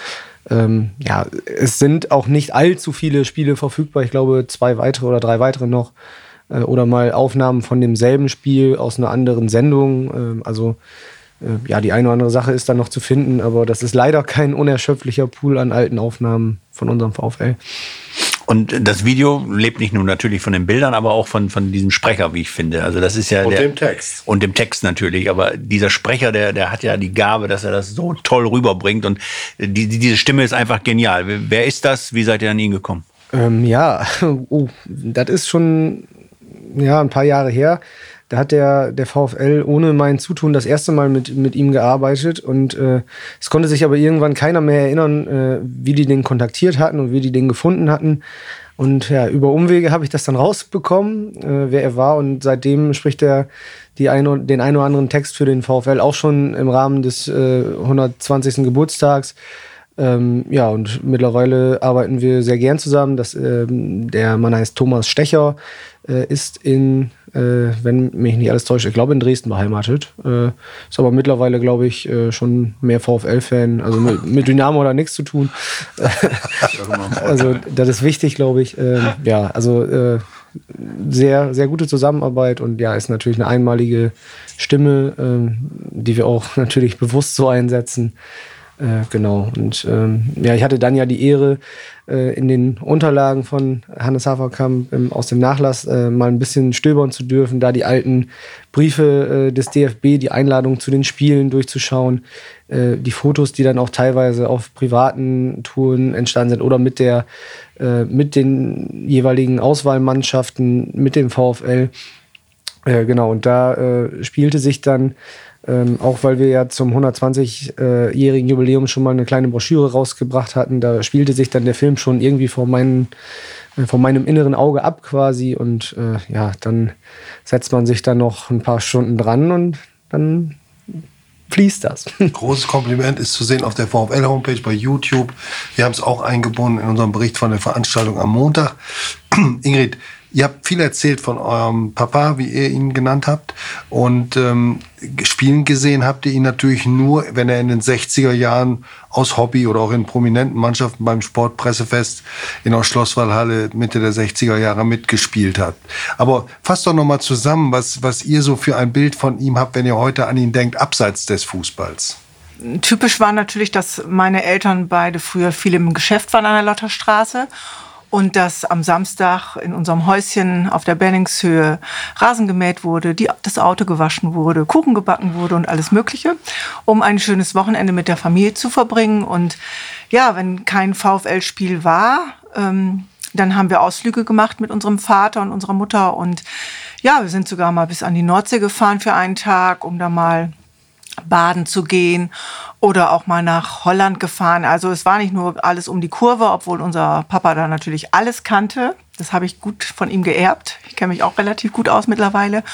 Ähm, ja, es sind auch nicht allzu viele Spiele verfügbar. Ich glaube, zwei weitere oder drei weitere noch. Äh, oder mal Aufnahmen von demselben Spiel aus einer anderen Sendung. Ähm, also ja, die eine oder andere Sache ist dann noch zu finden, aber das ist leider kein unerschöpflicher Pool an alten Aufnahmen von unserem VfL. Und das Video lebt nicht nur natürlich von den Bildern, aber auch von, von diesem Sprecher, wie ich finde. Also das ist ja Und der, dem Text. Und dem Text natürlich. Aber dieser Sprecher, der, der hat ja die Gabe, dass er das so toll rüberbringt. Und die, die, diese Stimme ist einfach genial. Wer ist das? Wie seid ihr an ihn gekommen? Ähm, ja, oh, das ist schon ja, ein paar Jahre her. Da hat der, der VfL ohne mein Zutun das erste Mal mit, mit ihm gearbeitet und äh, es konnte sich aber irgendwann keiner mehr erinnern, äh, wie die den kontaktiert hatten und wie die den gefunden hatten. Und ja, über Umwege habe ich das dann rausbekommen, äh, wer er war. Und seitdem spricht er die ein, den einen oder anderen Text für den VfL auch schon im Rahmen des äh, 120. Geburtstags. Ähm, ja, und mittlerweile arbeiten wir sehr gern zusammen. Das, ähm, der Mann heißt Thomas Stecher, äh, ist in, äh, wenn mich nicht alles täuscht, ich glaube in Dresden beheimatet. Äh, ist aber mittlerweile, glaube ich, äh, schon mehr VfL-Fan. Also mit, mit Dynamo oder nichts zu tun. also das ist wichtig, glaube ich. Ähm, ja, also äh, sehr, sehr gute Zusammenarbeit und ja, ist natürlich eine einmalige Stimme, ähm, die wir auch natürlich bewusst so einsetzen. Äh, genau. Und ähm, ja, ich hatte dann ja die Ehre, äh, in den Unterlagen von Hannes Haferkamp ähm, aus dem Nachlass äh, mal ein bisschen stöbern zu dürfen, da die alten Briefe äh, des DFB, die Einladung zu den Spielen durchzuschauen, äh, die Fotos, die dann auch teilweise auf privaten Touren entstanden sind oder mit der mit den jeweiligen Auswahlmannschaften, mit dem VfL. Genau, und da spielte sich dann ähm, auch weil wir ja zum 120-jährigen Jubiläum schon mal eine kleine Broschüre rausgebracht hatten, da spielte sich dann der Film schon irgendwie vor, meinen, äh, vor meinem inneren Auge ab quasi. Und äh, ja, dann setzt man sich dann noch ein paar Stunden dran und dann fließt das. Großes Kompliment ist zu sehen auf der VfL-Homepage bei YouTube. Wir haben es auch eingebunden in unserem Bericht von der Veranstaltung am Montag. Ingrid, ihr habt viel erzählt von eurem Papa, wie ihr ihn genannt habt. Und ähm, spielen gesehen habt ihr ihn natürlich nur, wenn er in den 60er Jahren aus Hobby oder auch in prominenten Mannschaften beim Sportpressefest in der Schlosswallhalle Mitte der 60er Jahre mitgespielt hat. Aber fasst doch nochmal zusammen, was, was ihr so für ein Bild von ihm habt, wenn ihr heute an ihn denkt, abseits des Fußballs. Typisch war natürlich, dass meine Eltern beide früher viel im Geschäft waren an der Lotterstraße und dass am Samstag in unserem Häuschen auf der Benningshöhe Rasen gemäht wurde, die, das Auto gewaschen wurde, Kuchen gebacken wurde und alles Mögliche, um ein schönes Wochenende mit der Familie zu verbringen. Und ja, wenn kein VfL-Spiel war, ähm, dann haben wir Ausflüge gemacht mit unserem Vater und unserer Mutter und ja, wir sind sogar mal bis an die Nordsee gefahren für einen Tag, um da mal baden zu gehen oder auch mal nach Holland gefahren. Also es war nicht nur alles um die Kurve, obwohl unser Papa da natürlich alles kannte. Das habe ich gut von ihm geerbt. Ich kenne mich auch relativ gut aus mittlerweile.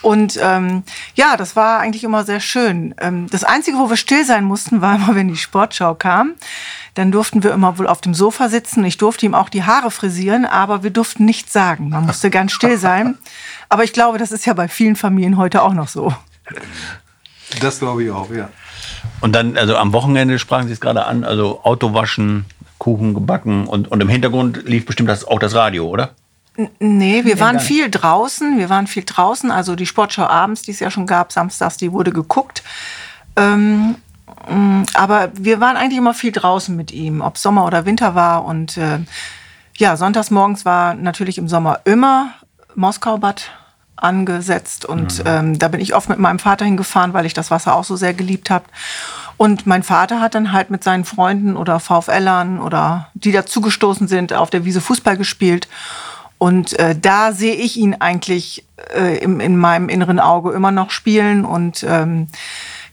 Und ähm, ja, das war eigentlich immer sehr schön. Ähm, das Einzige, wo wir still sein mussten, war immer, wenn die Sportschau kam. Dann durften wir immer wohl auf dem Sofa sitzen. Ich durfte ihm auch die Haare frisieren, aber wir durften nichts sagen. Man musste ganz still sein. Aber ich glaube, das ist ja bei vielen Familien heute auch noch so. Das glaube ich auch, ja. Und dann, also am Wochenende sprachen Sie es gerade an, also Auto waschen, Kuchen gebacken und, und im Hintergrund lief bestimmt das, auch das Radio, oder? Nee, wir waren viel draußen. Wir waren viel draußen. Also die Sportschau abends, die es ja schon gab, samstags, die wurde geguckt. Ähm, mh, aber wir waren eigentlich immer viel draußen mit ihm, ob Sommer oder Winter war. Und äh, ja, sonntags morgens war natürlich im Sommer immer Moskau-Bad angesetzt. Und ähm, da bin ich oft mit meinem Vater hingefahren, weil ich das Wasser auch so sehr geliebt habe. Und mein Vater hat dann halt mit seinen Freunden oder VfLern oder die dazugestoßen sind, auf der Wiese Fußball gespielt. Und äh, da sehe ich ihn eigentlich äh, im, in meinem inneren Auge immer noch spielen und ähm,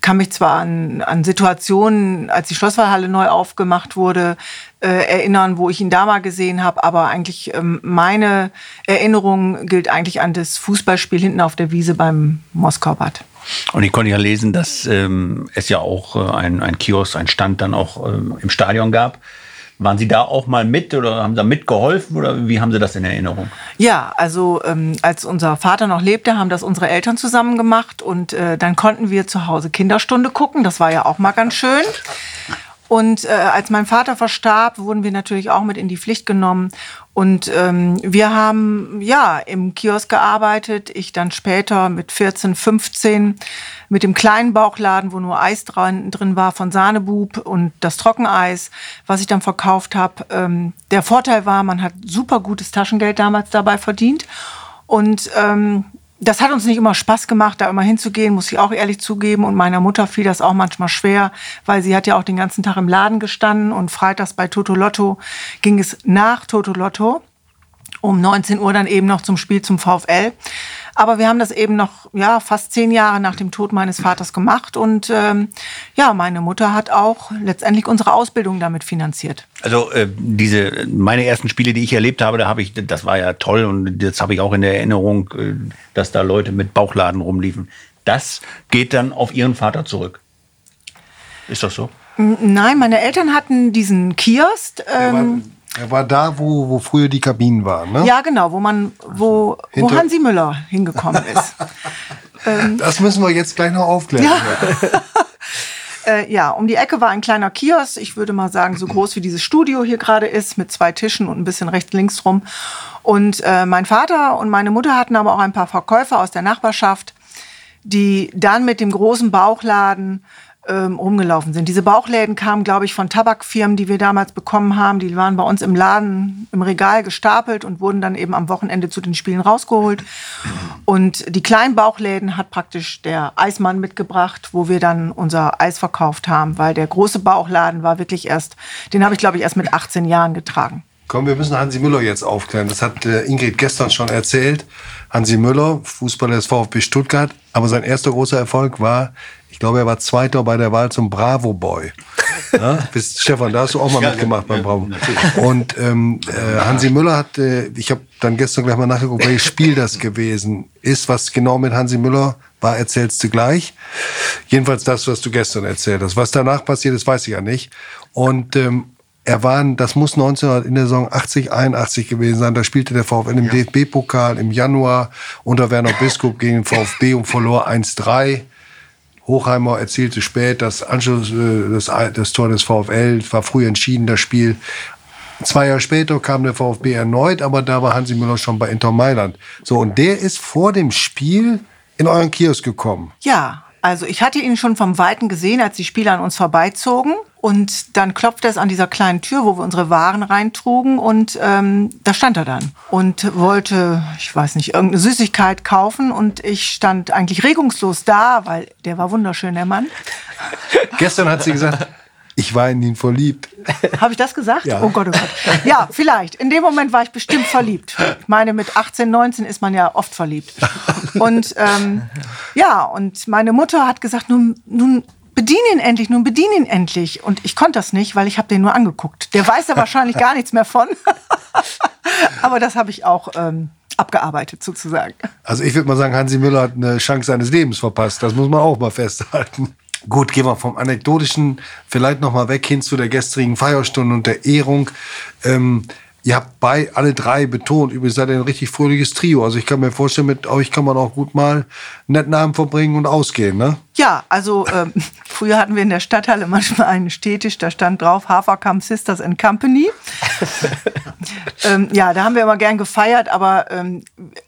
kann mich zwar an, an Situationen, als die Schlosswahlhalle neu aufgemacht wurde, äh, erinnern, wo ich ihn da mal gesehen habe, aber eigentlich ähm, meine Erinnerung gilt eigentlich an das Fußballspiel hinten auf der Wiese beim Moskau-Bad. Und ich konnte ja lesen, dass ähm, es ja auch äh, ein, ein Kiosk, ein Stand dann auch ähm, im Stadion gab. Waren Sie da auch mal mit oder haben da mitgeholfen oder wie haben Sie das in Erinnerung? Ja, also ähm, als unser Vater noch lebte, haben das unsere Eltern zusammen gemacht und äh, dann konnten wir zu Hause Kinderstunde gucken. Das war ja auch mal ganz schön. Und äh, als mein Vater verstarb, wurden wir natürlich auch mit in die Pflicht genommen. Und ähm, wir haben ja im Kiosk gearbeitet. Ich dann später mit 14, 15 mit dem kleinen Bauchladen, wo nur Eis dran, drin war von Sahnebub und das Trockeneis, was ich dann verkauft habe. Ähm, der Vorteil war, man hat super gutes Taschengeld damals dabei verdient. Und ähm, das hat uns nicht immer Spaß gemacht, da immer hinzugehen, muss ich auch ehrlich zugeben. Und meiner Mutter fiel das auch manchmal schwer, weil sie hat ja auch den ganzen Tag im Laden gestanden und freitags bei Toto Lotto ging es nach Toto Lotto um 19 Uhr dann eben noch zum Spiel zum VfL. Aber wir haben das eben noch ja fast zehn Jahre nach dem Tod meines Vaters gemacht und ähm, ja, meine Mutter hat auch letztendlich unsere Ausbildung damit finanziert. Also äh, diese meine ersten Spiele, die ich erlebt habe, da habe ich, das war ja toll und das habe ich auch in der Erinnerung, äh, dass da Leute mit Bauchladen rumliefen. Das geht dann auf ihren Vater zurück. Ist das so? Nein, meine Eltern hatten diesen Kiosk. Ähm, er war da, wo, wo früher die Kabinen waren, ne? Ja, genau, wo man, wo, wo Hansi Müller hingekommen ist. ähm, das müssen wir jetzt gleich noch aufklären. Ja. äh, ja, um die Ecke war ein kleiner Kiosk, ich würde mal sagen, so groß wie dieses Studio hier gerade ist, mit zwei Tischen und ein bisschen rechts, links rum. Und äh, mein Vater und meine Mutter hatten aber auch ein paar Verkäufer aus der Nachbarschaft, die dann mit dem großen Bauchladen ähm, rumgelaufen sind. Diese Bauchläden kamen, glaube ich, von Tabakfirmen, die wir damals bekommen haben. Die waren bei uns im Laden, im Regal gestapelt und wurden dann eben am Wochenende zu den Spielen rausgeholt. Und die kleinen Bauchläden hat praktisch der Eismann mitgebracht, wo wir dann unser Eis verkauft haben, weil der große Bauchladen war wirklich erst, den habe ich, glaube ich, erst mit 18 Jahren getragen. Komm, wir müssen Hansi Müller jetzt aufklären. Das hat äh, Ingrid gestern schon erzählt. Hansi Müller, Fußballer des VfB Stuttgart, aber sein erster großer Erfolg war ich glaube, er war Zweiter bei der Wahl zum Bravo Boy. Ja, bis, Stefan, da hast du auch mal mitgemacht beim Bravo. Und ähm, äh, Hansi Müller hat, äh, ich habe dann gestern gleich mal nachgeguckt, welches Spiel das gewesen ist, was genau mit Hansi Müller war, erzählst du gleich. Jedenfalls das, was du gestern erzählt hast. Was danach passiert ist, weiß ich ja nicht. Und ähm, er war, das muss 1900 in der Saison 80, 81 gewesen sein. Da spielte der VfL im ja. DFB-Pokal im Januar unter Werner Biskup gegen den VfB und verlor 1-3. Hochheimer erzielte spät das Anschluss, äh, das, das Tor des VfL, war früh entschieden, das Spiel. Zwei Jahre später kam der VfB erneut, aber da war Hansi Müller schon bei Inter Mailand. So, und der ist vor dem Spiel in euren Kiosk gekommen. Ja, also ich hatte ihn schon vom Weiten gesehen, als die Spieler an uns vorbeizogen. Und dann klopfte es an dieser kleinen Tür, wo wir unsere Waren reintrugen. Und ähm, da stand er dann und wollte, ich weiß nicht, irgendeine Süßigkeit kaufen. Und ich stand eigentlich regungslos da, weil der war wunderschön, der Mann. Gestern hat sie gesagt, ich war in ihn verliebt. Habe ich das gesagt? Ja. Oh Gott, oh Gott. Ja, vielleicht. In dem Moment war ich bestimmt verliebt. Ich meine, mit 18, 19 ist man ja oft verliebt. Und ähm, ja, und meine Mutter hat gesagt, nun, nun bedien ihn endlich, nun bedien ihn endlich. Und ich konnte das nicht, weil ich habe den nur angeguckt. Der weiß da wahrscheinlich gar nichts mehr von. Aber das habe ich auch ähm, abgearbeitet sozusagen. Also ich würde mal sagen, Hansi Müller hat eine Chance seines Lebens verpasst. Das muss man auch mal festhalten. Gut, gehen wir vom Anekdotischen vielleicht noch mal weg hin zu der gestrigen Feierstunde und der Ehrung. Ähm, ihr habt bei alle drei betont, übrigens seid ihr ein richtig fröhliches Trio. Also ich kann mir vorstellen, mit euch kann man auch gut mal einen netten Abend verbringen und ausgehen, ne? Ja, also ähm, früher hatten wir in der Stadthalle manchmal einen Städtisch, da stand drauf Haferkamp Sisters and Company. ähm, ja, da haben wir immer gern gefeiert, aber ähm,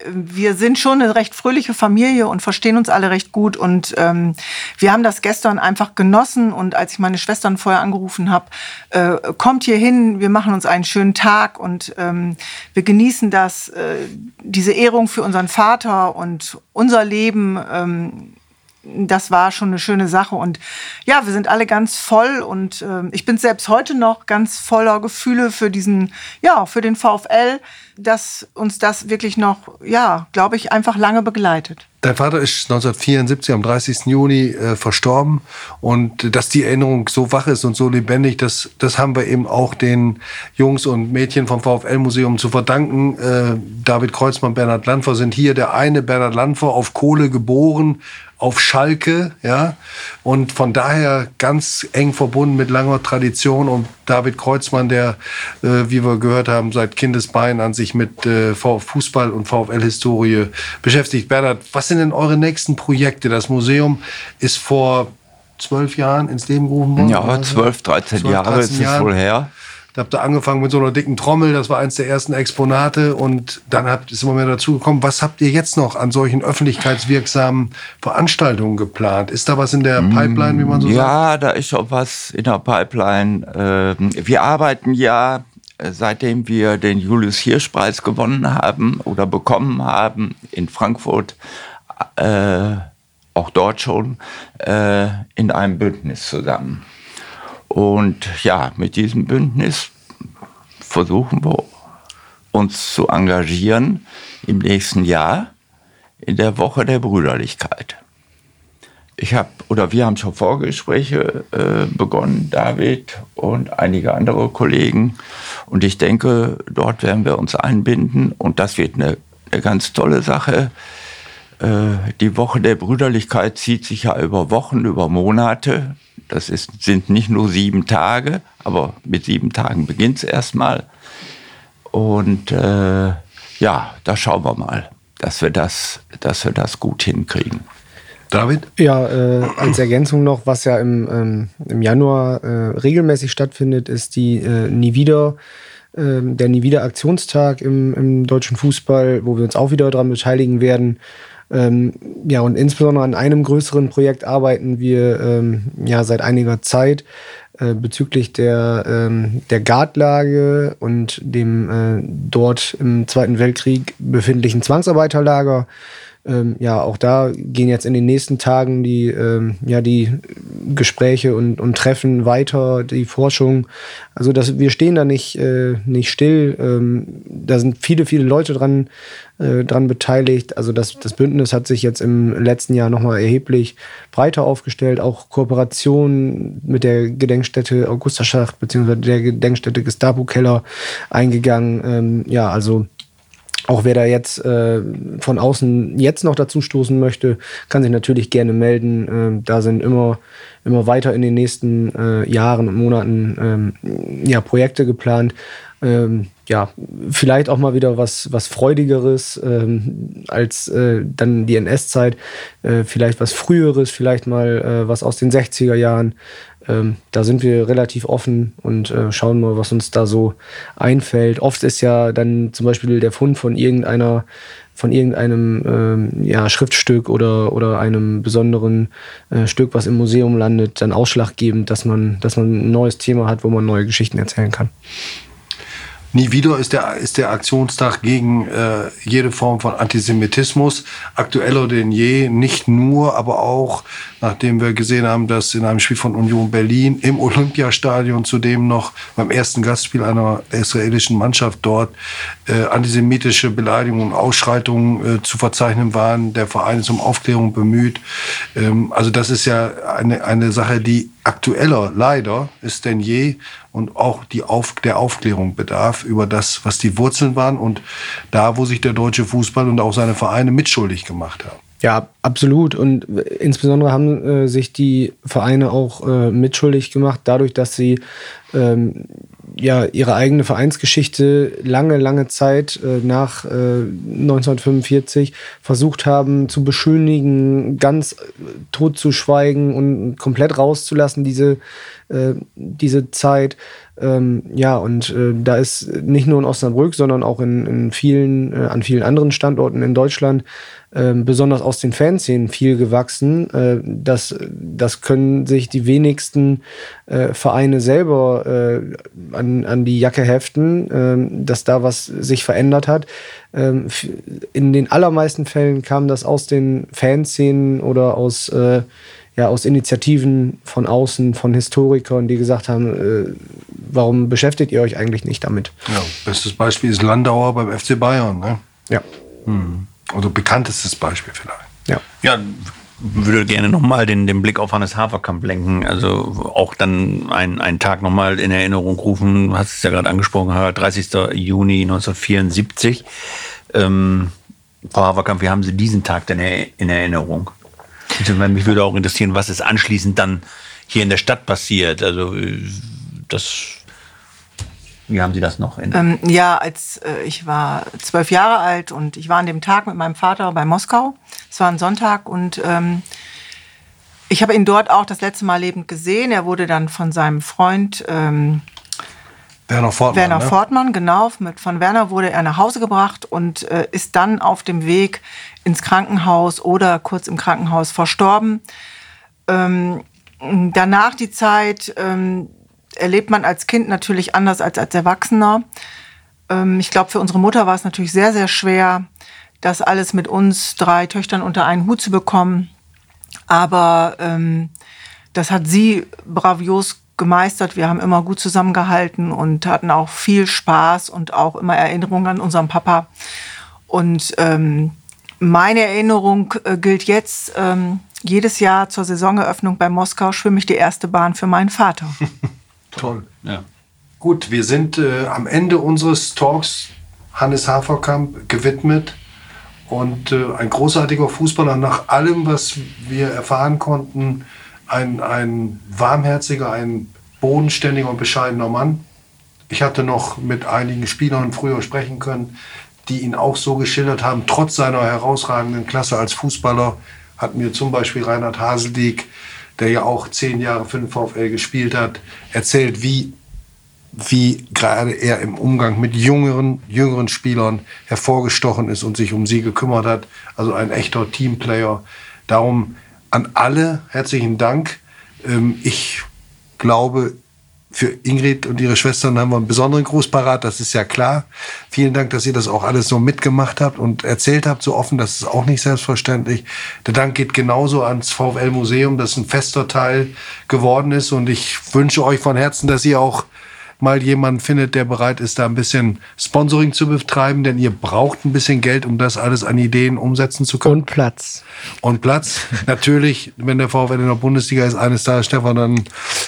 wir sind schon eine recht fröhliche Familie und verstehen uns alle recht gut. Und ähm, wir haben das gestern einfach genossen. Und als ich meine Schwestern vorher angerufen habe, äh, kommt hier hin, wir machen uns einen schönen Tag und ähm, wir genießen das, äh, diese Ehrung für unseren Vater und unser Leben. Ähm, das war schon eine schöne Sache. Und ja, wir sind alle ganz voll und äh, ich bin selbst heute noch ganz voller Gefühle für diesen, ja, für den VfL, dass uns das wirklich noch, ja, glaube ich, einfach lange begleitet. Dein Vater ist 1974 am 30. Juni äh, verstorben und dass die Erinnerung so wach ist und so lebendig, das, das haben wir eben auch den Jungs und Mädchen vom VfL-Museum zu verdanken. Äh, David Kreuzmann, Bernhard Landfer sind hier. Der eine, Bernhard Landfer, auf Kohle geboren, auf Schalke, ja, und von daher ganz eng verbunden mit langer Tradition und David Kreuzmann, der, äh, wie wir gehört haben, seit Kindesbein an sich mit äh, Fußball und VfL-Historie beschäftigt. Bernhard, was sind denn eure nächsten Projekte? Das Museum ist vor zwölf Jahren ins Leben gerufen worden. Ja, zwölf, 13 Jahre ist es wohl her. Da habt ihr angefangen mit so einer dicken Trommel, das war eins der ersten Exponate und dann habt es immer mehr dazu gekommen. Was habt ihr jetzt noch an solchen öffentlichkeitswirksamen Veranstaltungen geplant? Ist da was in der Pipeline, wie man so ja, sagt? Ja, da ist schon was in der Pipeline. Ähm, wir arbeiten ja, äh, seitdem wir den Julius Hirsch Preis gewonnen haben oder bekommen haben in Frankfurt, äh, auch dort schon, äh, in einem Bündnis zusammen. Und ja, mit diesem Bündnis versuchen wir uns zu engagieren im nächsten Jahr in der Woche der Brüderlichkeit. Ich habe oder wir haben schon Vorgespräche äh, begonnen, David und einige andere Kollegen. Und ich denke, dort werden wir uns einbinden und das wird eine, eine ganz tolle Sache. Äh, die Woche der Brüderlichkeit zieht sich ja über Wochen, über Monate. Das ist, sind nicht nur sieben Tage, aber mit sieben Tagen beginnt es erstmal. Und äh, ja, da schauen wir mal, dass wir das, dass wir das gut hinkriegen. David? Ja, äh, als Ergänzung noch, was ja im, ähm, im Januar äh, regelmäßig stattfindet, ist die äh, Nie wieder, ähm, der Nie wieder Aktionstag im, im deutschen Fußball, wo wir uns auch wieder daran beteiligen werden. Ähm, ja, und insbesondere an einem größeren Projekt arbeiten wir ähm, ja seit einiger Zeit äh, bezüglich der, ähm, der Gartlage und dem äh, dort im Zweiten Weltkrieg befindlichen Zwangsarbeiterlager. Ähm, ja, auch da gehen jetzt in den nächsten Tagen die, ähm, ja, die Gespräche und, und Treffen weiter, die Forschung. Also das, wir stehen da nicht, äh, nicht still. Ähm, da sind viele, viele Leute dran, äh, dran beteiligt. Also das, das Bündnis hat sich jetzt im letzten Jahr nochmal erheblich breiter aufgestellt. Auch Kooperation mit der Gedenkstätte Augusterschacht beziehungsweise der Gedenkstätte Gestapo-Keller eingegangen. Ähm, ja, also auch wer da jetzt äh, von außen jetzt noch dazu stoßen möchte, kann sich natürlich gerne melden. Ähm, da sind immer, immer weiter in den nächsten äh, Jahren und Monaten ähm, ja, Projekte geplant. Ähm, ja, vielleicht auch mal wieder was, was Freudigeres ähm, als äh, dann die NS-Zeit. Äh, vielleicht was Früheres, vielleicht mal äh, was aus den 60er Jahren. Ähm, da sind wir relativ offen und äh, schauen mal, was uns da so einfällt. Oft ist ja dann zum Beispiel der Fund von irgendeiner von irgendeinem ähm, ja, Schriftstück oder, oder einem besonderen äh, Stück, was im Museum landet, dann ausschlaggebend, dass man, dass man ein neues Thema hat, wo man neue Geschichten erzählen kann. Nie wieder ist der, ist der Aktionstag gegen äh, jede Form von Antisemitismus aktueller denn je. Nicht nur, aber auch, nachdem wir gesehen haben, dass in einem Spiel von Union Berlin im Olympiastadion zudem noch beim ersten Gastspiel einer israelischen Mannschaft dort äh, antisemitische Beleidigungen und Ausschreitungen äh, zu verzeichnen waren. Der Verein ist um Aufklärung bemüht. Ähm, also das ist ja eine, eine Sache, die aktueller leider ist denn je und auch die Auf, der Aufklärung bedarf über das, was die Wurzeln waren und da, wo sich der deutsche Fußball und auch seine Vereine mitschuldig gemacht haben. Ja, absolut. Und insbesondere haben äh, sich die Vereine auch äh, mitschuldig gemacht, dadurch, dass sie ähm, ja ihre eigene Vereinsgeschichte lange, lange Zeit äh, nach äh, 1945 versucht haben zu beschönigen, ganz äh, tot zu schweigen und komplett rauszulassen, diese, äh, diese Zeit. Ähm, ja, und äh, da ist nicht nur in Osnabrück, sondern auch in, in vielen, äh, an vielen anderen Standorten in Deutschland, äh, besonders aus den Fanszenen viel gewachsen. Äh, das, das können sich die wenigsten äh, Vereine selber äh, an, an die Jacke heften, äh, dass da was sich verändert hat. Ähm, in den allermeisten Fällen kam das aus den Fanszenen oder aus äh, ja, aus Initiativen von außen, von Historikern, die gesagt haben, äh, warum beschäftigt ihr euch eigentlich nicht damit? Ja, bestes Beispiel ist Landauer beim FC Bayern. Ne? Ja. Hm. Oder bekanntestes Beispiel vielleicht. Ja. Ja, würde gerne nochmal den, den Blick auf Hannes Haferkamp lenken. Also auch dann einen, einen Tag nochmal in Erinnerung rufen. Du hast es ja gerade angesprochen, 30. Juni 1974. Ähm, Frau Haferkamp, wie haben Sie diesen Tag denn in Erinnerung? Mich würde auch interessieren, was ist anschließend dann hier in der Stadt passiert. Also das, wie haben Sie das noch? Ähm, ja, als äh, ich war zwölf Jahre alt und ich war an dem Tag mit meinem Vater bei Moskau. Es war ein Sonntag und ähm, ich habe ihn dort auch das letzte Mal lebend gesehen. Er wurde dann von seinem Freund ähm, Werner Fortmann. Werner ne? Fortmann, genau. Mit, von Werner wurde er nach Hause gebracht und äh, ist dann auf dem Weg ins Krankenhaus oder kurz im Krankenhaus verstorben. Ähm, danach die Zeit ähm, erlebt man als Kind natürlich anders als als Erwachsener. Ähm, ich glaube, für unsere Mutter war es natürlich sehr, sehr schwer, das alles mit uns drei Töchtern unter einen Hut zu bekommen. Aber ähm, das hat sie bravios gemeistert. Wir haben immer gut zusammengehalten und hatten auch viel Spaß und auch immer Erinnerungen an unseren Papa. Und ähm, meine Erinnerung äh, gilt jetzt, ähm, jedes Jahr zur Saisoneröffnung bei Moskau schwimme ich die erste Bahn für meinen Vater. Toll. Ja. Gut, wir sind äh, am Ende unseres Talks Hannes Haferkamp gewidmet. Und äh, ein großartiger Fußballer nach allem, was wir erfahren konnten, ein, ein warmherziger, ein bodenständiger und bescheidener Mann. Ich hatte noch mit einigen Spielern früher sprechen können, die ihn auch so geschildert haben. Trotz seiner herausragenden Klasse als Fußballer hat mir zum Beispiel Reinhard Haseldieck, der ja auch zehn Jahre für den VfL gespielt hat, erzählt, wie, wie gerade er im Umgang mit jüngeren, jüngeren Spielern hervorgestochen ist und sich um sie gekümmert hat. Also ein echter Teamplayer. Darum an alle herzlichen Dank. Ähm, ich glaube, für Ingrid und ihre Schwestern haben wir einen besonderen Gruß parat, das ist ja klar. Vielen Dank, dass ihr das auch alles so mitgemacht habt und erzählt habt, so offen, das ist auch nicht selbstverständlich. Der Dank geht genauso ans VfL Museum, das ein fester Teil geworden ist und ich wünsche euch von Herzen, dass ihr auch mal jemanden findet, der bereit ist, da ein bisschen Sponsoring zu betreiben, denn ihr braucht ein bisschen Geld, um das alles an Ideen umsetzen zu können. Und Platz. Und Platz. Natürlich, wenn der VfL in der Bundesliga ist, eines Tages, Stefan, dann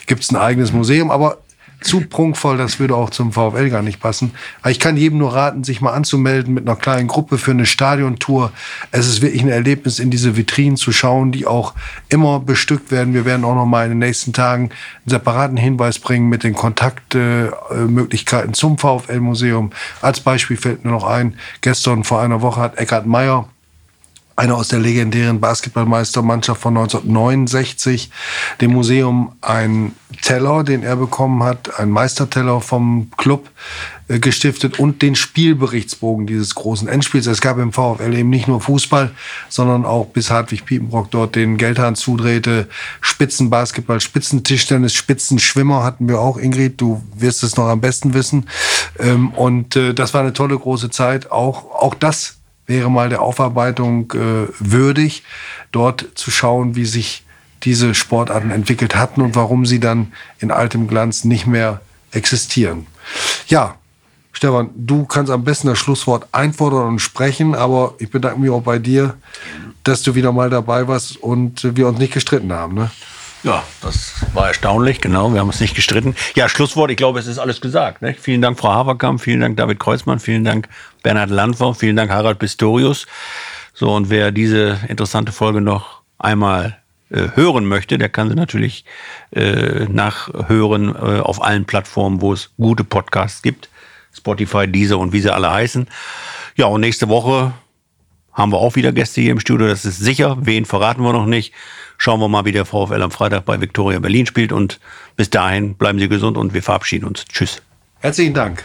gibt's ein eigenes Museum. Aber zu prunkvoll, das würde auch zum VfL gar nicht passen. Aber ich kann jedem nur raten, sich mal anzumelden mit einer kleinen Gruppe für eine Stadiontour. Es ist wirklich ein Erlebnis, in diese Vitrinen zu schauen, die auch immer bestückt werden. Wir werden auch noch mal in den nächsten Tagen einen separaten Hinweis bringen mit den Kontaktmöglichkeiten zum VfL-Museum. Als Beispiel fällt mir noch ein, gestern vor einer Woche hat Eckhard Meyer einer aus der legendären Basketballmeistermannschaft von 1969, dem Museum ein Teller, den er bekommen hat, ein Meisterteller vom Club äh, gestiftet und den Spielberichtsbogen dieses großen Endspiels. Es gab im VfL eben nicht nur Fußball, sondern auch bis Hartwig Piepenbrock dort den Geldhahn zudrehte, Spitzenbasketball, Spitzentischtennis, Spitzenschwimmer hatten wir auch, Ingrid, du wirst es noch am besten wissen. Ähm, und äh, das war eine tolle große Zeit. Auch, auch das wäre mal der Aufarbeitung äh, würdig, dort zu schauen, wie sich diese Sportarten entwickelt hatten und warum sie dann in altem Glanz nicht mehr existieren. Ja, Stefan, du kannst am besten das Schlusswort einfordern und sprechen, aber ich bedanke mich auch bei dir, dass du wieder mal dabei warst und wir uns nicht gestritten haben. Ne? Ja, das war erstaunlich, genau. Wir haben uns nicht gestritten. Ja, Schlusswort, ich glaube, es ist alles gesagt. Ne? Vielen Dank, Frau Haverkamp, vielen Dank, David Kreuzmann, vielen Dank, Bernhard Landau, vielen Dank, Harald Pistorius. So, und wer diese interessante Folge noch einmal äh, hören möchte, der kann sie natürlich äh, nachhören äh, auf allen Plattformen, wo es gute Podcasts gibt. Spotify, Deezer und wie sie alle heißen. Ja, und nächste Woche haben wir auch wieder Gäste hier im Studio. Das ist sicher. Wen verraten wir noch nicht. Schauen wir mal, wie der VfL am Freitag bei Viktoria Berlin spielt. Und bis dahin bleiben Sie gesund und wir verabschieden uns. Tschüss. Herzlichen Dank.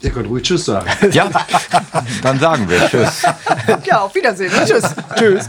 Ihr könnt ruhig Tschüss sagen. Ja, dann sagen wir Tschüss. Ja, auf Wiedersehen. Tschüss. Tschüss.